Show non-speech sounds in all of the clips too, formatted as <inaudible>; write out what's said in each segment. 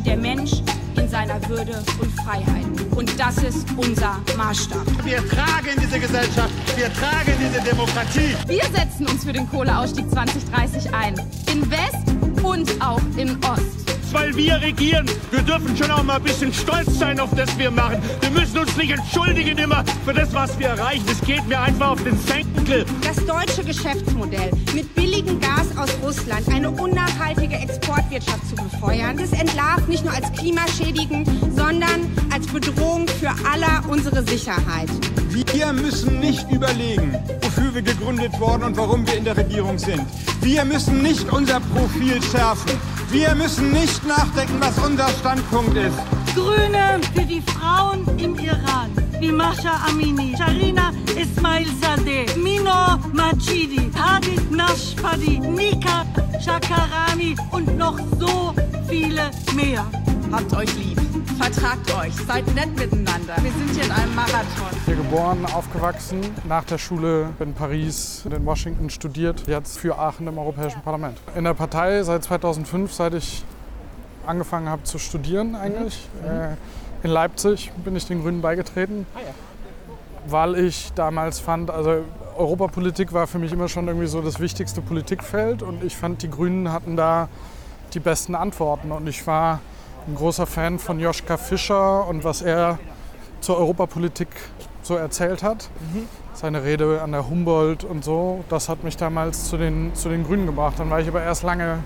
steht der Mensch in seiner Würde und Freiheit. Und das ist unser Maßstab. Wir tragen diese Gesellschaft, wir tragen diese Demokratie. Wir setzen uns für den Kohleausstieg 2030 ein. In West und auch in Ost weil wir regieren. Wir dürfen schon auch mal ein bisschen stolz sein auf das wir machen. Wir müssen uns nicht entschuldigen immer für das, was wir erreichen. Es geht mir einfach auf den Senkel. Das deutsche Geschäftsmodell mit billigem Gas aus Russland eine unnachhaltige Exportwirtschaft zu befeuern, das entlarvt nicht nur als klimaschädigend, sondern als Bedrohung für aller unsere Sicherheit. Wir müssen nicht überlegen, wofür wir gegründet wurden und warum wir in der Regierung sind. Wir müssen nicht unser Profil schärfen. Wir müssen nicht nachdenken, was unser Standpunkt ist. Grüne für die Frauen im Iran, wie Masha Amini, Sharina Ismail Sadeh, Mino Majidi, Hadid Nashfadi, Nika Shakarami und noch so viele mehr. Habt euch lieb, vertragt euch, seid nett miteinander. Wir sind hier in einem Marathon. Hier geboren, aufgewachsen, nach der Schule in Paris, in Washington studiert, jetzt für Aachen im Europäischen Parlament. In der Partei seit 2005, seit ich angefangen habe zu studieren eigentlich. Mhm. Äh, in Leipzig bin ich den Grünen beigetreten, ah, ja. weil ich damals fand, also Europapolitik war für mich immer schon irgendwie so das wichtigste Politikfeld und ich fand, die Grünen hatten da die besten Antworten und ich war ein großer Fan von Joschka Fischer und was er zur Europapolitik so erzählt hat. Mhm. Seine Rede an der Humboldt und so, das hat mich damals zu den, zu den Grünen gebracht. Dann war ich aber erst lange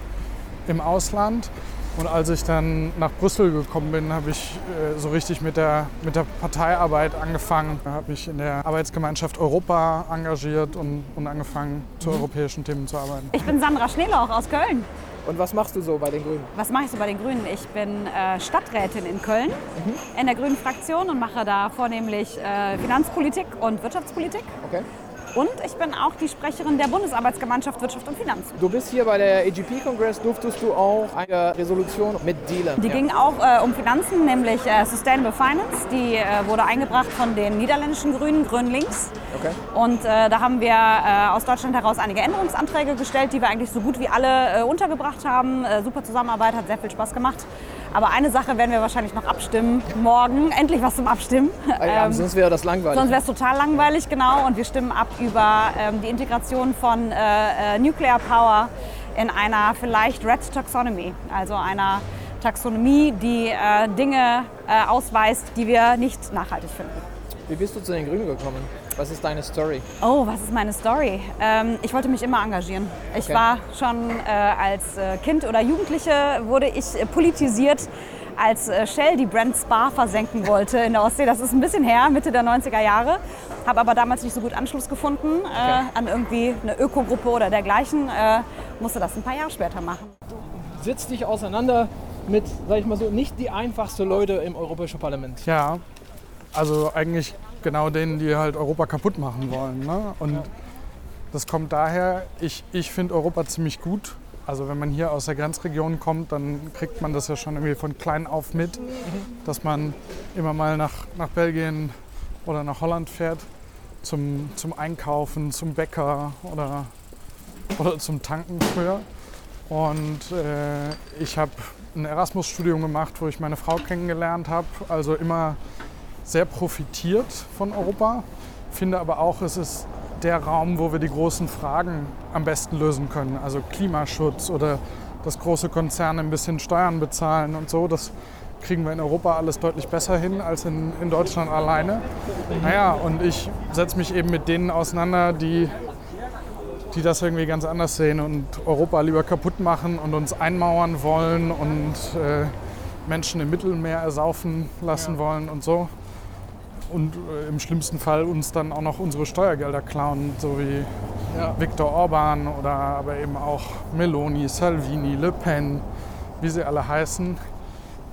im Ausland. Und als ich dann nach Brüssel gekommen bin, habe ich äh, so richtig mit der, mit der Parteiarbeit angefangen. Habe ich in der Arbeitsgemeinschaft Europa engagiert und, und angefangen, zu europäischen Themen zu arbeiten. Ich bin Sandra Schneelauch aus Köln. Und was machst du so bei den Grünen? Was mache ich so bei den Grünen? Ich bin äh, Stadträtin in Köln mhm. in der Grünen Fraktion und mache da vornehmlich äh, Finanzpolitik und Wirtschaftspolitik. Okay. Und ich bin auch die Sprecherin der Bundesarbeitsgemeinschaft Wirtschaft und Finanzen. Du bist hier bei der AGP-Kongress, durftest du auch eine Resolution mit Dealern? Die ja. ging auch äh, um Finanzen, nämlich äh, Sustainable Finance. Die äh, wurde eingebracht von den niederländischen Grünen, Grün Links. Okay. Und äh, da haben wir äh, aus Deutschland heraus einige Änderungsanträge gestellt, die wir eigentlich so gut wie alle äh, untergebracht haben. super Zusammenarbeit, hat sehr viel Spaß gemacht. Aber eine Sache werden wir wahrscheinlich noch abstimmen morgen. Endlich was zum Abstimmen. Ja, ähm, sonst wäre das langweilig. Sonst wäre es total langweilig, genau. Und wir stimmen ab über ähm, die Integration von äh, äh, Nuclear Power in einer vielleicht Red Taxonomy, also einer Taxonomie, die äh, Dinge äh, ausweist, die wir nicht nachhaltig finden. Wie bist du zu den Grünen gekommen? Was ist deine Story? Oh, was ist meine Story? Ähm, ich wollte mich immer engagieren. Ich okay. war schon äh, als äh, Kind oder Jugendliche wurde ich äh, politisiert, als äh, Shell die Brand Spa versenken wollte in der Ostsee. Das ist ein bisschen her, Mitte der 90er Jahre. Habe aber damals nicht so gut Anschluss gefunden äh, okay. an irgendwie eine Ökogruppe oder dergleichen. Äh, musste das ein paar Jahre später machen. Setzt dich auseinander mit, sag ich mal so, nicht die einfachsten Leute im Europäischen Parlament. Ja, also eigentlich genau denen, die halt Europa kaputt machen wollen. Ne? Und das kommt daher, ich, ich finde Europa ziemlich gut. Also wenn man hier aus der Grenzregion kommt, dann kriegt man das ja schon irgendwie von klein auf mit, mhm. dass man immer mal nach, nach Belgien oder nach Holland fährt zum, zum Einkaufen, zum Bäcker oder, oder zum Tanken früher. Und äh, ich habe ein Erasmus-Studium gemacht, wo ich meine Frau kennengelernt habe. Also immer sehr profitiert von Europa, finde aber auch, es ist der Raum, wo wir die großen Fragen am besten lösen können. Also Klimaschutz oder dass große Konzerne ein bisschen Steuern bezahlen und so. Das kriegen wir in Europa alles deutlich besser hin als in, in Deutschland alleine. Naja, und ich setze mich eben mit denen auseinander, die, die das irgendwie ganz anders sehen und Europa lieber kaputt machen und uns einmauern wollen und äh, Menschen im Mittelmeer ersaufen lassen ja. wollen und so und äh, im schlimmsten Fall uns dann auch noch unsere Steuergelder klauen, so wie ja. Viktor Orban oder aber eben auch Meloni, Salvini, Le Pen, wie sie alle heißen,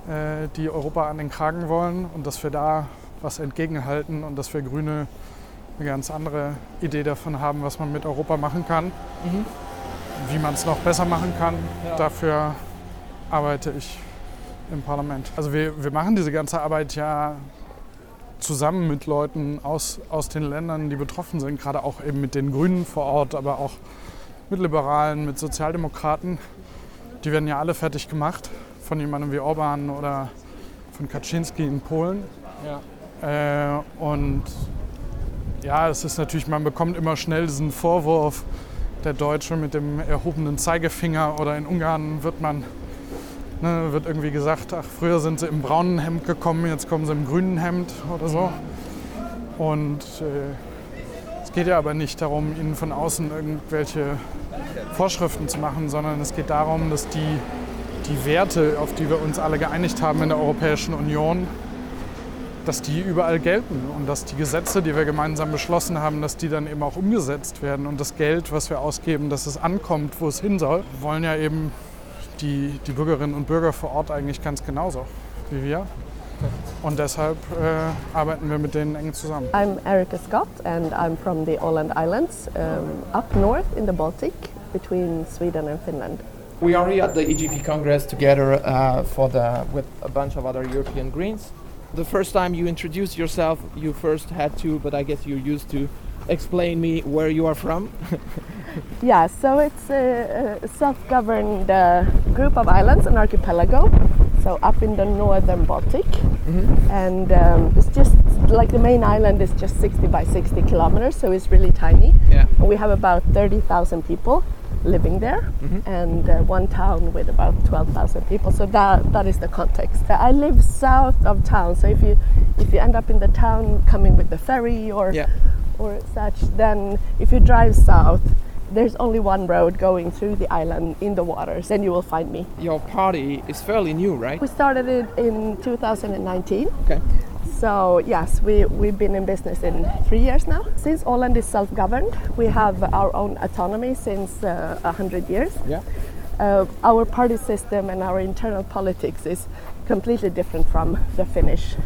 äh, die Europa an den Kragen wollen und dass wir da was entgegenhalten und dass wir Grüne eine ganz andere Idee davon haben, was man mit Europa machen kann, mhm. wie man es noch besser machen kann. Ja. Dafür arbeite ich im Parlament. Also wir, wir machen diese ganze Arbeit ja zusammen mit Leuten aus, aus den Ländern, die betroffen sind, gerade auch eben mit den Grünen vor Ort, aber auch mit Liberalen, mit Sozialdemokraten. Die werden ja alle fertig gemacht von jemandem wie Orban oder von Kaczynski in Polen. Ja. Äh, und ja, es ist natürlich, man bekommt immer schnell diesen Vorwurf, der Deutsche mit dem erhobenen Zeigefinger oder in Ungarn wird man, ne, wird irgendwie gesagt, ach, früher sind sie im braunen Hemd gekommen, jetzt kommen sie im grünen Hemd oder so. Und äh, es geht ja aber nicht darum, ihnen von außen irgendwelche Vorschriften zu machen, sondern es geht darum, dass die, die Werte, auf die wir uns alle geeinigt haben in der Europäischen Union, dass die überall gelten und dass die Gesetze, die wir gemeinsam beschlossen haben, dass die dann eben auch umgesetzt werden und das Geld, was wir ausgeben, dass es ankommt, wo es hin soll, wollen ja eben die, die Bürgerinnen und Bürger vor Ort eigentlich ganz genauso wie wir. Und deshalb äh, arbeiten wir mit denen eng zusammen. I'm Erica Scott and I'm from the Åland Islands, um, up north in the Baltic between Sweden and Finland. We are here at the EGP Congress together uh, for the with a bunch of other European Greens. The first time you introduced yourself, you first had to, but I guess you're used to, explain me where you are from. <laughs> Yeah, so it's a, a self-governed uh, group of islands, an archipelago, so up in the northern Baltic. And um, it's just like the main island is just 60 by 60 kilometers, so it's really tiny. Yeah. And we have about 30,000 people living there and uh, one town with about 12,000 people. So that, that is the context. I live south of town, so if you, if you end up in the town coming with the ferry or, Yeah. Or such, then if you drive south, there's only one road going through the island in the waters, then you will find me. Your party is fairly new, right? We started it in 2019. Okay. So yes, we, we've been in business in three years now. Since Åland is self-governed, we have our own autonomy since uh, 100 years. Yeah. Uh, our party system and our internal politics is completely different from the Finnish.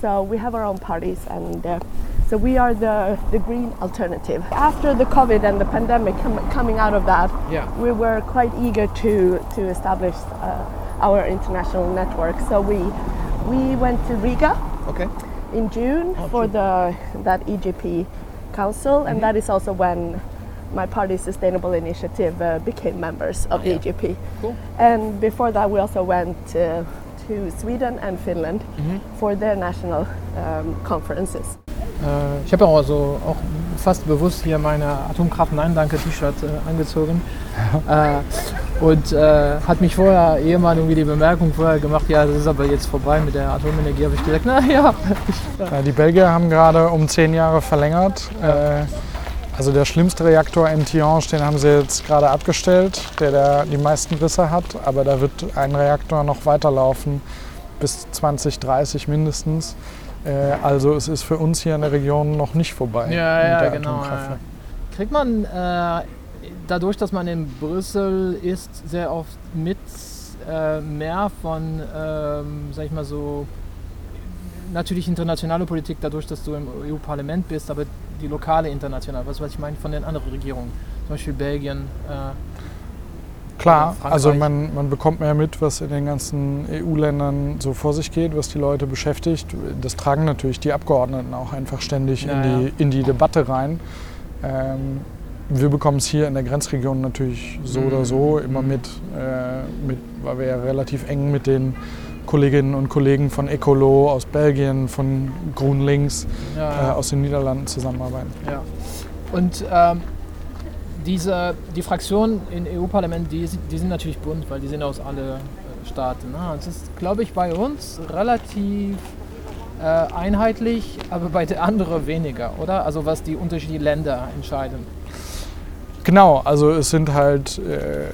So we have our own parties and uh, so we are the, the green alternative. After the COVID and the pandemic com- coming out of that, Yeah. we were quite eager to, to establish uh, our international network. So we, we went to Riga Okay. in June for the that EGP council, and that is also when my party's sustainable initiative uh, became members of the EGP. Cool. And before that, we also went uh, to Sweden and Finland for their national um, conferences. Äh, ich habe auch also auch fast bewusst hier meine Atomkraft Nein Danke T-Shirt äh, angezogen. Äh, und äh, hat mich vorher Ehemann irgendwie die Bemerkung vorher gemacht, ja, das ist aber jetzt vorbei mit der Atomenergie. Habe ich gesagt, na ja, Ja, die Belgier haben gerade um zehn Jahre verlängert. Äh, also der schlimmste Reaktor in Tihange, den haben sie jetzt gerade abgestellt, der, der die meisten Risse hat. Aber da wird ein Reaktor noch weiterlaufen bis 2030 mindestens. Äh, also es ist für uns hier in der Region noch nicht vorbei. Ja, mit ja, der genau. Atomkraft. Ja. Kriegt man äh, dadurch, dass man in Brüssel ist, sehr oft mit äh, mehr von, ähm, sag ich mal so, natürlich internationale Politik, dadurch, dass du im EU-Parlament bist, aber die lokale internationale, was, was ich meine von den anderen Regierungen, zum Beispiel Belgien. Äh, Klar, also man, man bekommt mehr mit, was in den ganzen EU-Ländern so vor sich geht, was die Leute beschäftigt. Das tragen natürlich die Abgeordneten auch einfach ständig Ja, in, die, ja. in die Debatte rein. Ähm, wir bekommen es hier in der Grenzregion natürlich so Mhm. oder so immer mit, äh, mit, weil wir ja relativ eng mit den Kolleginnen und Kollegen von Ecolo aus Belgien, von Grün Links ja, äh, aus den Niederlanden zusammenarbeiten. Ja. Und ähm, diese, die Fraktionen im EU-Parlament, die, sind- die sind natürlich bunt, weil die sind aus allen äh, Staaten. Ne? Es ist, glaube ich, bei uns relativ äh, einheitlich, aber bei den anderen weniger, oder? Also was die unterschiedlichen Länder entscheiden. Genau, also es sind halt äh,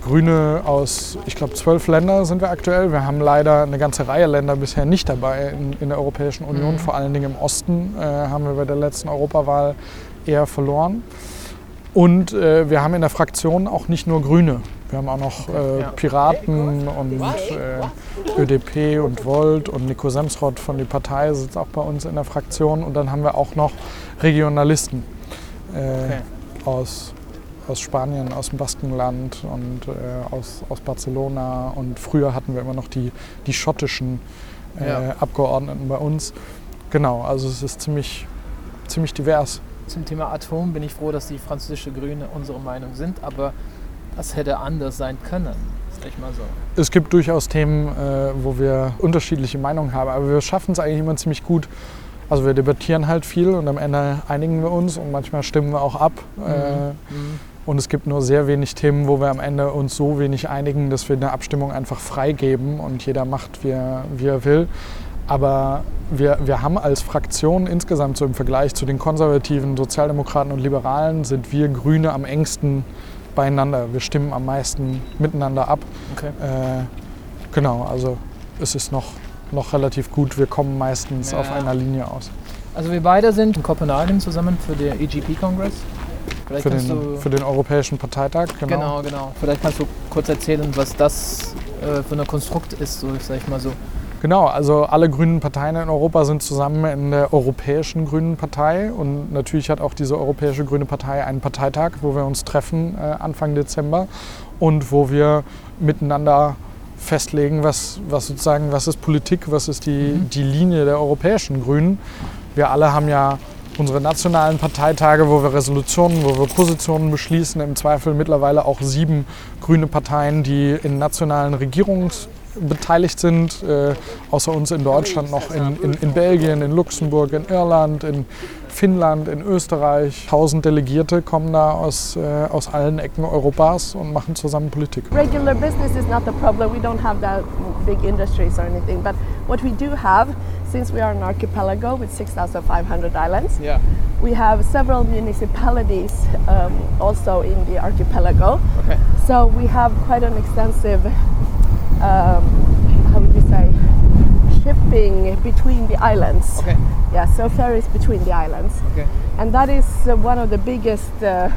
Grüne aus, ich glaube, zwölf Länder sind wir aktuell. Wir haben leider eine ganze Reihe Länder bisher nicht dabei in, in der Europäischen Union. Mhm. Vor allen Dingen im Osten äh, haben wir bei der letzten Europawahl eher verloren. Und äh, wir haben in der Fraktion auch nicht nur Grüne. Wir haben auch noch äh. Piraten und äh, ÖDP und Volt und Nico Semsrott von der Partei sitzt auch bei uns in der Fraktion. Und dann haben wir auch noch Regionalisten äh, Okay. aus, aus Spanien, aus dem Baskenland und äh, aus, aus Barcelona. Und früher hatten wir immer noch die, die schottischen äh, Ja. Abgeordneten bei uns. Genau, also es ist ziemlich, ziemlich divers. Zum Thema Atom bin ich froh, dass die französische Grüne unsere Meinung sind, aber das hätte anders sein können. so. Es gibt durchaus Themen, äh, wo wir unterschiedliche Meinungen haben, aber wir schaffen es eigentlich immer ziemlich gut. Also wir debattieren halt viel und am Ende einigen wir uns und manchmal stimmen wir auch ab. Äh, Mhm. Und es gibt nur sehr wenig Themen, wo wir am Ende uns so wenig einigen, dass wir eine Abstimmung einfach freigeben und jeder macht, wie er, wie er will. Aber wir, wir haben als Fraktion insgesamt so im Vergleich zu den Konservativen, Sozialdemokraten und Liberalen sind wir Grüne am engsten beieinander. Wir stimmen am meisten miteinander ab. Okay. Äh, genau, also es ist noch, noch relativ gut. Wir kommen meistens Ja. auf einer Linie aus. Also wir beide sind in Kopenhagen zusammen für den EGP-Kongress. Vielleicht Für kannst den, du für den Europäischen Parteitag, genau. Genau, genau. Vielleicht kannst du kurz erzählen, was das äh, für ein Konstrukt ist, so sag ich mal so. Genau, also alle grünen Parteien in Europa sind zusammen in der Europäischen Grünen Partei. Und natürlich hat auch diese Europäische Grüne Partei einen Parteitag, wo wir uns treffen äh, Anfang Dezember. Und wo wir miteinander festlegen, was, was sozusagen, was ist Politik, was ist die, die Linie der Europäischen Grünen. Wir alle haben ja unsere nationalen Parteitage, wo wir Resolutionen, wo wir Positionen beschließen, im Zweifel mittlerweile auch sieben grüne Parteien, die in nationalen Regierungs beteiligt sind, äh, außer uns in Deutschland noch in, in, in Belgien, in Luxemburg, in Irland, in Finnland, in Österreich. Tausend Delegierte kommen da aus, äh, aus allen Ecken Europas und machen zusammen Politik. Regular business is not the problem. We don't have that big industries or anything. But what we do have, since we are an archipelago with 6,500 islands, Ja. we have several municipalities um, also in the archipelago. Okay. So we have quite an extensive, between the islands. Okay. Yeah, so ferries between the islands. Okay. And that is uh, one of the biggest uh,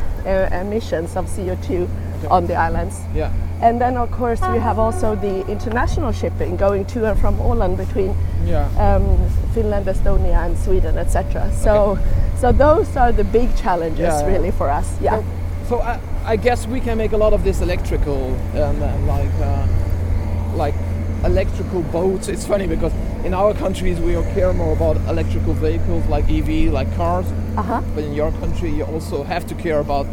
emissions of CO2 on the islands. Ja. And then, of course, we have also the international shipping going to and from Åland between Ja. um, Finland, Estonia, and Sweden, etc. So, so those are the big challenges, Yeah, yeah. really, for us. Yeah. So I, I guess we can make a lot of this electrical, um, like uh, like electrical boats. It's funny because in our countries we care more about electrical vehicles like EV, like cars. Uh-huh. But in your country you also have to care about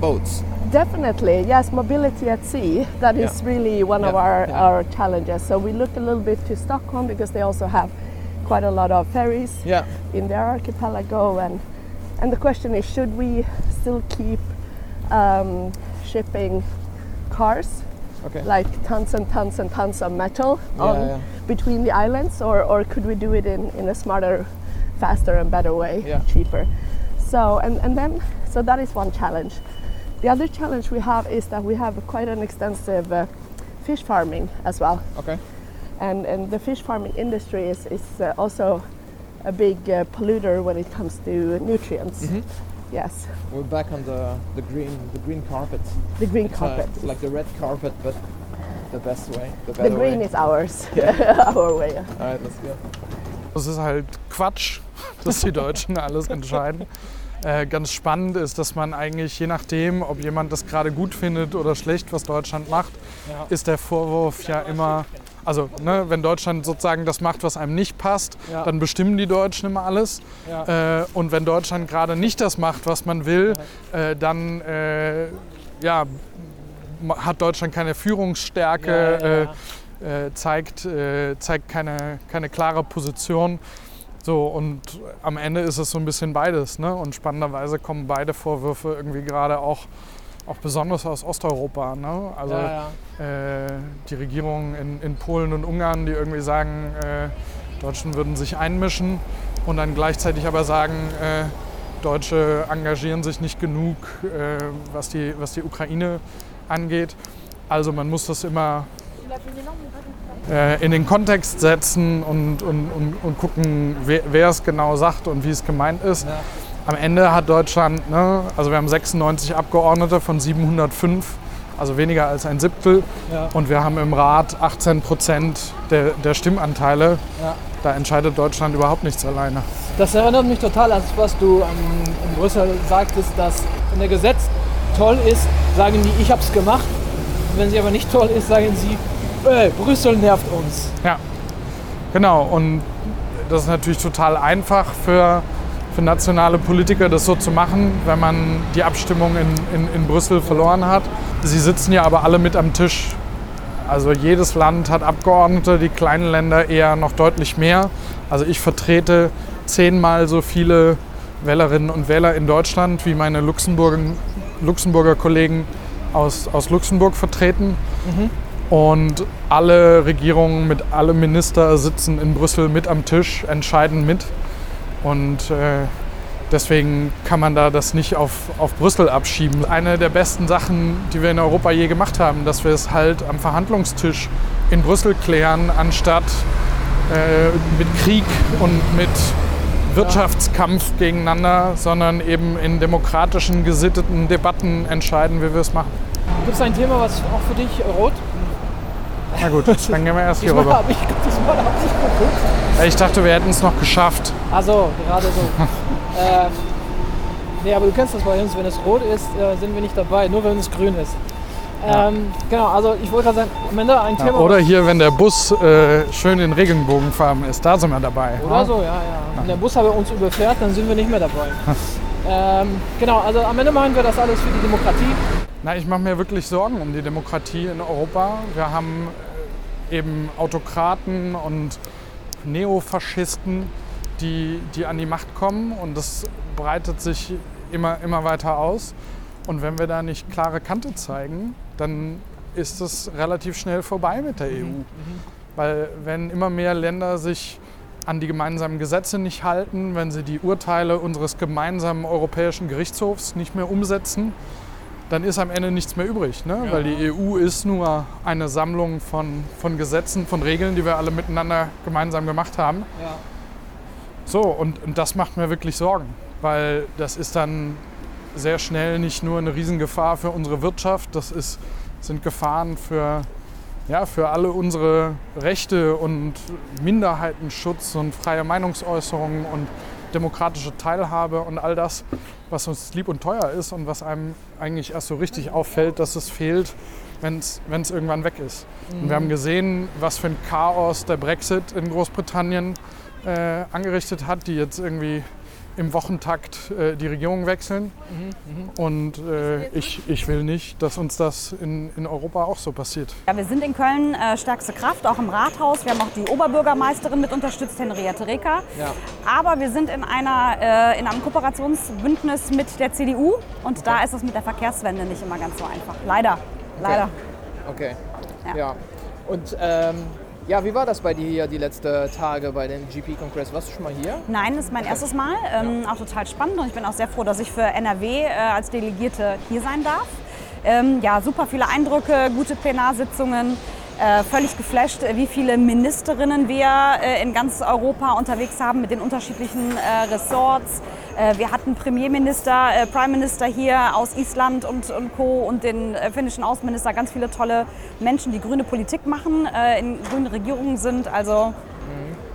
boats. Definitely, yes. Mobility at sea. That is Yeah. really one of our, yeah. our challenges. So we look a little bit to Stockholm because they also have quite a lot of ferries Yeah. in their archipelago, and and the question is, should we still keep um, shipping cars Okay. like tons and tons and tons of metal Yeah, on yeah. between the islands, or, or could we do it in, in a smarter, faster, and better way, Yeah. cheaper? So and, and then so that is one challenge. The other challenge we have is that we have quite an extensive uh, fish farming as well, Okay. and and the fish farming industry is is uh, also a big uh, polluter when it comes to nutrients. Mhm. Yes, We're back on the, the green the green carpet. the green It's, uh, carpet. it's like the red carpet, but the best way. The, the green way. is ours, <laughs> <laughs> our way. Alright, let's go. Das ist halt Quatsch, <laughs> dass die Deutschen alles entscheiden. Äh, ganz spannend ist, dass man eigentlich, je nachdem, ob jemand das gerade gut findet oder schlecht, was Deutschland macht, Ja. ist der Vorwurf ja immer, also ne, wenn Deutschland sozusagen das macht, was einem nicht passt, Ja. dann bestimmen die Deutschen immer alles. Ja. Äh, und wenn Deutschland gerade nicht das macht, was man will, äh, dann äh, ja, hat Deutschland keine Führungsstärke. Äh, äh, zeigt, äh, zeigt keine, keine klare Position. So, und am Ende ist es so ein bisschen beides. Ne? Und spannenderweise kommen beide Vorwürfe irgendwie gerade auch, auch besonders aus Osteuropa. Ne? Also ja, ja. Äh, die Regierungen in, in Polen und Ungarn, die irgendwie sagen, äh, Deutschen würden sich einmischen und dann gleichzeitig aber sagen, äh, Deutsche engagieren sich nicht genug, äh, was, die, was die Ukraine angeht. Also man muss das immer äh, in den Kontext setzen und, und, und, und gucken, wer, wer es genau sagt und wie es gemeint ist. Ja. Am Ende hat Deutschland, ne, also wir haben 96 Abgeordnete von 705, also weniger als ein Siebtel. Ja. Und wir haben im Rat 18 Prozent der, der Stimmanteile. Ja. Da entscheidet Deutschland überhaupt nichts alleine. Das erinnert mich total an das, was du ähm, in Brüssel sagtest, dass wenn der Gesetz toll ist, sagen die, ich hab's gemacht. Und wenn sie aber nicht toll ist, sagen sie, ey, Brüssel nervt uns. Ja, genau. Und das ist natürlich total einfach für, für nationale Politiker, das so zu machen, wenn man die Abstimmung in, in, in Brüssel verloren hat. Sie sitzen ja aber alle mit am Tisch. Also jedes Land hat Abgeordnete, die kleinen Länder eher noch deutlich mehr. Also ich vertrete zehnmal so viele Wählerinnen und Wähler in Deutschland, wie meine Luxemburger, Luxemburger Kollegen aus, aus Luxemburg vertreten. Und alle Regierungen mit alle Minister sitzen in Brüssel mit am Tisch, entscheiden mit. Und äh, deswegen kann man da das nicht auf, auf Brüssel abschieben. Eine der besten Sachen, die wir in Europa je gemacht haben, dass wir es halt am Verhandlungstisch in Brüssel klären, anstatt äh, mit Krieg und mit Wirtschaftskampf gegeneinander, sondern eben in demokratischen, gesitteten Debatten entscheiden, wie wir es machen. Gibt es ein Thema, was auch für dich rot? Na gut, dann gehen wir erst hier rüber. habe ich, diesmal hab ich geguckt. Ich dachte, wir hätten es noch geschafft. Also, gerade so. <laughs> ähm, nee, aber du kennst das bei uns, wenn es rot ist, äh, sind wir nicht dabei, nur wenn es grün ist. Ähm, Genau, also ich wollte gerade sagen, am Ende ein Ja, Thema. oder was- hier, wenn der Bus äh, schön in Regenbogenfarben ist, da sind wir dabei. Oder so, ja, ja. Wenn der Bus aber uns überfährt, dann sind wir nicht mehr dabei. <laughs> ähm, genau, also am Ende machen wir das alles für die Demokratie. Na, ich mache mir wirklich Sorgen um die Demokratie in Europa. Wir haben eben Autokraten und Neofaschisten, die, die an die Macht kommen und das breitet sich immer, immer weiter aus. Und wenn wir da nicht klare Kante zeigen, dann ist es relativ schnell vorbei mit der EU. Weil wenn immer mehr Länder sich an die gemeinsamen Gesetze nicht halten, wenn sie die Urteile unseres gemeinsamen Europäischen Gerichtshofs nicht mehr umsetzen, dann ist am Ende nichts mehr übrig. Ne? Weil die EU ist nur eine Sammlung von, von Gesetzen, von Regeln, die wir alle miteinander gemeinsam gemacht haben. Ja. So, und, und das macht mir wirklich Sorgen, weil das ist dann sehr schnell nicht nur eine Riesengefahr für unsere Wirtschaft, das ist, sind Gefahren für, ja, für alle unsere Rechte und Minderheitenschutz und freie Meinungsäußerung und demokratische Teilhabe und all das, was uns lieb und teuer ist und was einem eigentlich erst so richtig auffällt, dass es fehlt, wenn es irgendwann weg ist. Und wir haben gesehen, was für ein Chaos der Brexit in Großbritannien äh, angerichtet hat, die jetzt irgendwie im Wochentakt äh, die Regierung wechseln. Und äh, ich, ich will nicht, dass uns das in, in Europa auch so passiert. Ja, wir sind in Köln äh, stärkste Kraft, auch im Rathaus. Wir haben auch die Oberbürgermeisterin mit unterstützt, Henriette Reker. Ja. Aber wir sind in, einer, äh, in einem Kooperationsbündnis mit der CDU und da ist es mit der Verkehrswende nicht immer ganz so einfach. Leider. Leider. Okay. Ja. Ja. Und ähm, ja, wie war das bei dir hier die letzten Tage bei dem GP-Kongress? Warst du schon mal hier? Nein, das ist mein erstes Mal. Ähm, Auch total spannend und ich bin auch sehr froh, dass ich für NRW äh, als Delegierte hier sein darf. Ähm, ja, super viele Eindrücke, gute Plenarsitzungen. Äh, völlig geflasht, äh, wie viele Ministerinnen wir äh, in ganz Europa unterwegs haben mit den unterschiedlichen äh, Ressorts. Äh, wir hatten Premierminister, äh, Prime Minister hier aus Island und, und Co. und den äh, finnischen Außenminister. Ganz viele tolle Menschen, die grüne Politik machen, in grünen Regierungen sind. Also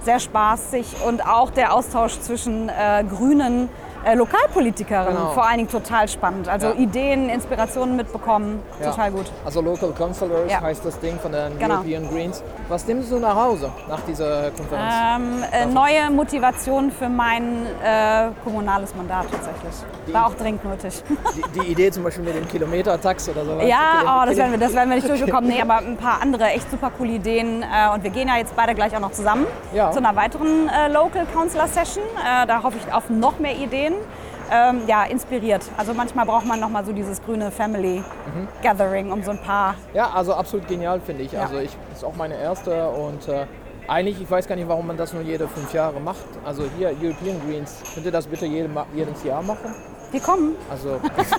sehr spaßig und auch der Austausch zwischen grünen äh, Lokalpolitikerinnen Genau. vor allen Dingen total spannend. Also Ja. Ideen, Inspirationen mitbekommen, Ja. total gut. Also Local Councillors Ja. heißt das Ding von den Genau. European Greens. Was nimmst du nach Hause nach dieser Konferenz? Ähm, äh, neue Motivation für mein äh, kommunales Mandat tatsächlich. War auch dringend nötig. <laughs> Die, die Idee zum Beispiel mit dem Kilometertax oder sowas? Ja, oh, das, werden wir, das werden wir nicht durchbekommen. Nee, <laughs> aber ein paar andere echt super coole Ideen. Äh, und wir gehen ja jetzt beide gleich auch noch zusammen zu einer weiteren äh, Local Councillor Session. Da hoffe ich auf noch mehr Ideen. Ähm, ja, inspiriert. Also manchmal braucht man noch mal so dieses grüne Family Gathering, um so ein paar. Ja, also absolut genial finde ich. Ja. Also ich ist auch meine erste und äh, eigentlich, ich weiß gar nicht, warum man das nur jede fünf Jahre macht. Also hier European Greens, könnt ihr das bitte jede, Ma- jedes Jahr machen? Wir kommen. Also,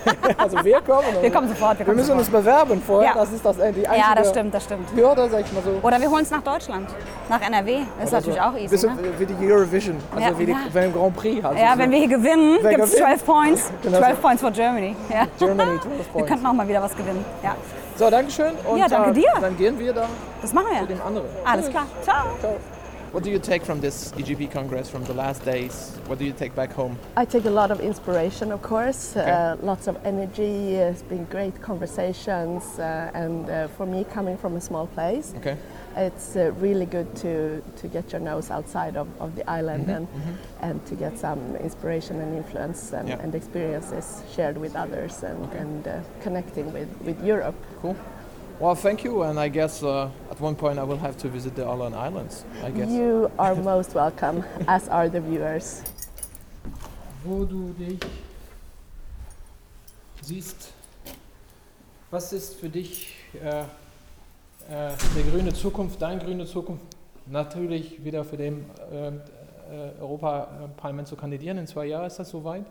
<laughs> also wir kommen. Wir kommen sofort. Wir, Wir kommen müssen uns sofort. bewerben vorher. Ja. Das ist das, äh, die einzige Ja, das stimmt, das stimmt. Hürde, sag ich mal so. Oder wir holen es nach Deutschland, nach NRW. Das ist Oder natürlich so. auch easy. Bisschen Ne? wie die Eurovision, also Ja, wie die, ja. beim Grand Prix halt. Ja, wenn wir hier gewinnen, gibt es gewinnt? 12 Points. <laughs> Genau 12 so. Points for Germany. Ja. Germany <laughs> 12 Wir Points. könnten auch mal wieder was gewinnen. Ja, So, Dankeschön. Und Ja, danke dir. Dann gehen wir da das machen zu wir. dem anderen. Alles klar. Ciao. Ciao. What do you take from this EGP Congress from the last days? What do you take back home? I take a lot of inspiration, of course, Okay. uh, lots of energy, it's been great conversations, uh, and uh, for me, coming from a small place, Okay. it's uh, really good to, to get your nose outside of, of the island Mm-hmm, and, and to get some inspiration and influence and, Yeah. and experiences shared with others and, and uh, connecting with, with Europe. Cool. Well, thank you, and I guess uh, at one point I will have to visit the Alan Islands. I guess. You are most welcome, <laughs> as are the viewers. Wo du dich siehst, was ist für dich äh, äh, die grüne Zukunft, deine grüne Zukunft? Natürlich wieder für den äh, äh, Europaparlament zu kandidieren. In zwei Jahren ist das soweit.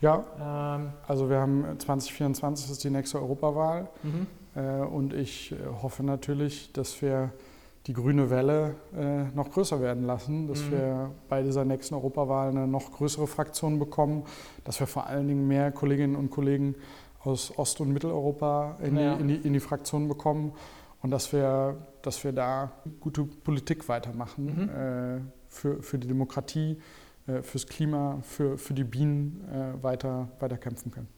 Ja, Ähm, also wir haben 2024 ist die nächste Europawahl mhm. Äh, und ich äh, hoffe natürlich, dass wir die grüne Welle äh, noch größer werden lassen, dass Mhm. wir bei dieser nächsten Europawahl eine noch größere Fraktion bekommen, dass wir vor allen Dingen mehr Kolleginnen und Kollegen aus Ost- und Mitteleuropa in, Ja. die, in, die, in die Fraktion bekommen und dass wir, dass wir da gute Politik weitermachen Mhm. äh, für, für die Demokratie, äh, fürs Klima, für, für die Bienen äh, weiter, weiter kämpfen können.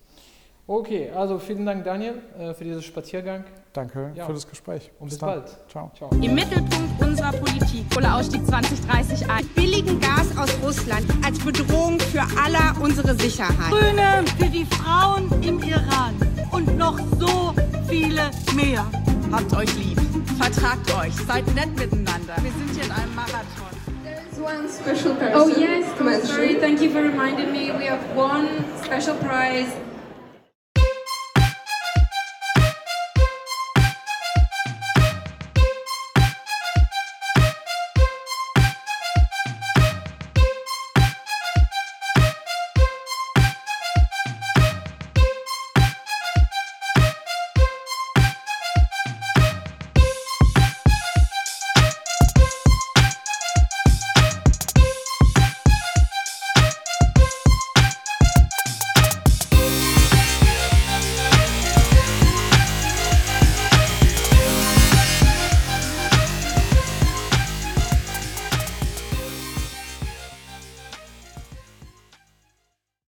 Okay, also vielen Dank, Daniel, äh, für diesen Spaziergang Danke Ja. für das Gespräch. und bis, dann. bald. Ciao. Ciao. Im Mittelpunkt unserer Politik Kohleausstieg 2030 ein. Billigen Gas aus Russland als Bedrohung für aller unsere Sicherheit. Grüne für die Frauen im Iran und noch so viele mehr. Habt euch lieb. Vertragt euch. Seid nett miteinander. Wir sind hier in einem Marathon. One special person. Oh yes, I'm sorry. Thank you for reminding me. We have one special prize